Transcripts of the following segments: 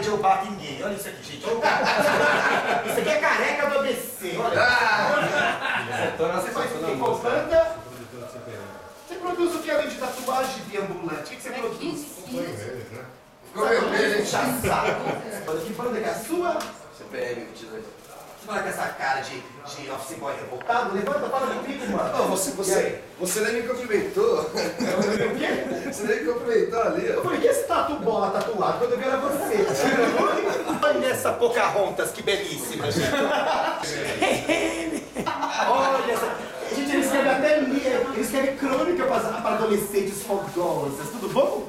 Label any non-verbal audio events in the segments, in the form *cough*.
de roubar ninguém. Olha isso aqui, gente. Olha o cara. Isso aqui é careca do ABC. Olha. Você faz o quê? Qual banda? Você produz o que além de tatuagem de ambulante? O que você produz? Ficou vermelho, hein? Chassado. Olha que banda que é a sua? CPM 22. Você fala com essa cara de, de office boy revoltado? Levanta, fala comigo, mano. Não, você, você, você nem me cumprimentou. O quê? Você nem me cumprimentou ali, Eu ó. falei, que esse tatu bola tatuado quando eu vi era você? Essa Pocahontas, que belíssima, gente. *laughs* Olha essa. Gente, ele escreve até li- ele escreve crônica para, adolescentes fogosas. Tudo bom?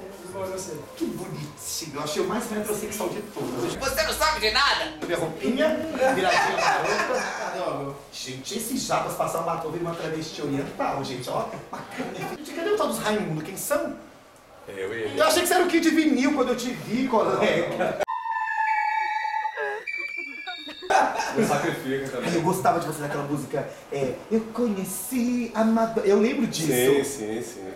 Que bonitinho. Eu achei o mais metrosexual de todos. Você não sabe de nada? Minha roupinha, viradinha na roupa. Gente, esses jabas passaram batom vir uma travesti oriental, gente, ó. Bacana. Gente, cadê o tal dos Raimundo? Quem são? Eu e ele. Eu achei que você era o Kid Vinil quando eu te vi, colega. Sacrifica também. Eu gostava de você naquela música. É, eu conheci a Madonna. Eu lembro disso. Sim, sim, sim.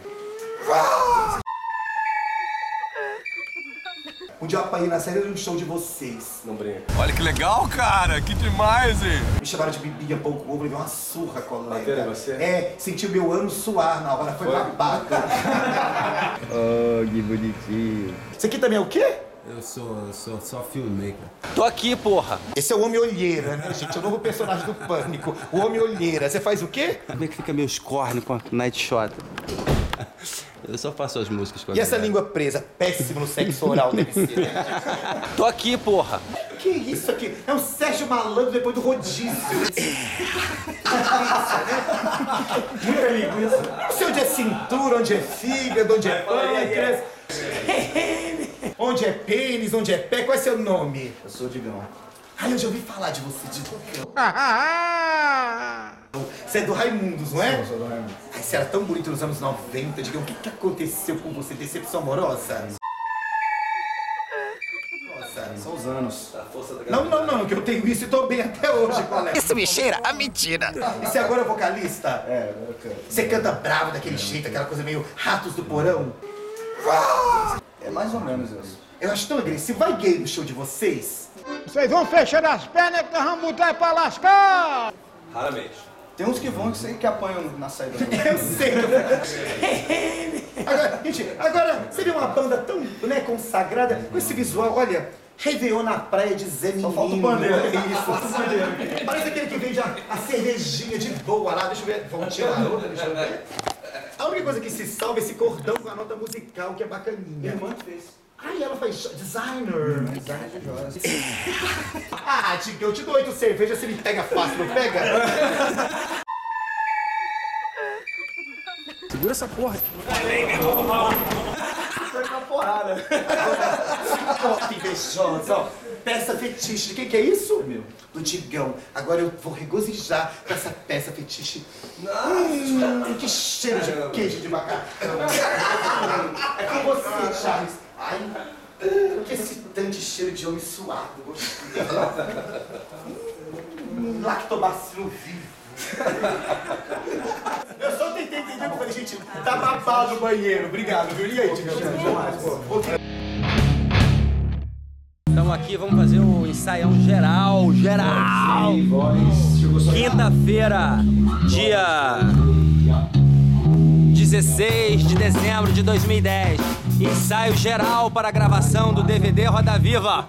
Um dia eu apanhei na série de um show de vocês. Não brinca. Olha que legal, cara. Que demais, hein? Me chamaram de bebia pouco ovo, levei uma surra, colega. Bateram você? É, senti o meu ano suar na hora, foi babaca. *laughs* *laughs* Oh, que bonitinho. Isso aqui também é o quê? Eu sou, eu sou só filmmaker. Tô aqui, porra. Esse é o Homem Olheira, né, gente? É o novo personagem do Pânico. O Homem Olheira. Você faz o quê? Como é que fica meus cornos com a Night Shot? Eu só faço as músicas com a E essa galera. língua presa? Péssimo no sexo oral, deve ser. né? *laughs* Tô aqui, porra. Que isso aqui? É um Sérgio Malandro depois do rodízio. *laughs* Muita linguiça. Não sei onde é cintura, onde é fígado, onde é pâncreas. *laughs* Onde é pênis, onde é pé. Qual é seu nome? Eu sou o Digão. Ai, eu já ouvi falar de você, Digão. Você é do Raimundos, não é? Eu sou do Raimundo. Ai, você era tão bonito nos anos 90, Digão. O que, que aconteceu com você? Decepção amorosa? Nossa. São os anos. Não, não, não, que eu tenho isso e tô bem até hoje, colega. Isso me cheira a mentira. E você agora é vocalista? É, eu canto. Você canta bravo daquele jeito, aquela coisa meio ratos do porão? Mais ou menos isso. Eu acho tão agressivo. Vai gay no show de vocês? Vocês vão fechar as pernas que nós vamos botar pra lascar! Raramente. Tem uns que vão que, sei que apanham na saída. *laughs* Eu sei. Agora, gente, agora, seria uma banda tão né, consagrada, com esse visual, olha, Réveillon na praia de Zé Menino. falta o pandeiro. É isso. Parece aquele que vende a, a cervejinha de boa lá. Deixa eu ver. Vamos tirar outra, deixa eu ver. A única coisa que se salva é esse cordão com a nota musical, que é bacaninha. Minha irmã fez. Ai, ela faz designer. Design de joias. *laughs* Ah, Tico, eu te dou oito cervejas, você me pega fácil, não pega? *laughs* Segura essa porra. Foi uma porrada. *laughs* Que invejosa, ó. Peça fetiche. De quem que é isso? Meu. Do Digão. Agora eu vou regozijar com essa peça fetiche. Hum, que cheiro de queijo de macarrão. É com você, Charles. Ai, que excitante cheiro de homem suado. Hum, lactobacilo vivo. Eu só tentei entender, eu falei, gente, tá babado o banheiro. Obrigado, viu? E aí, Digão? Aqui, vamos fazer o ensaião geral, geral. Quinta-feira, dia 16 de dezembro de 2010. Ensaio geral para a gravação do DVD Roda Viva.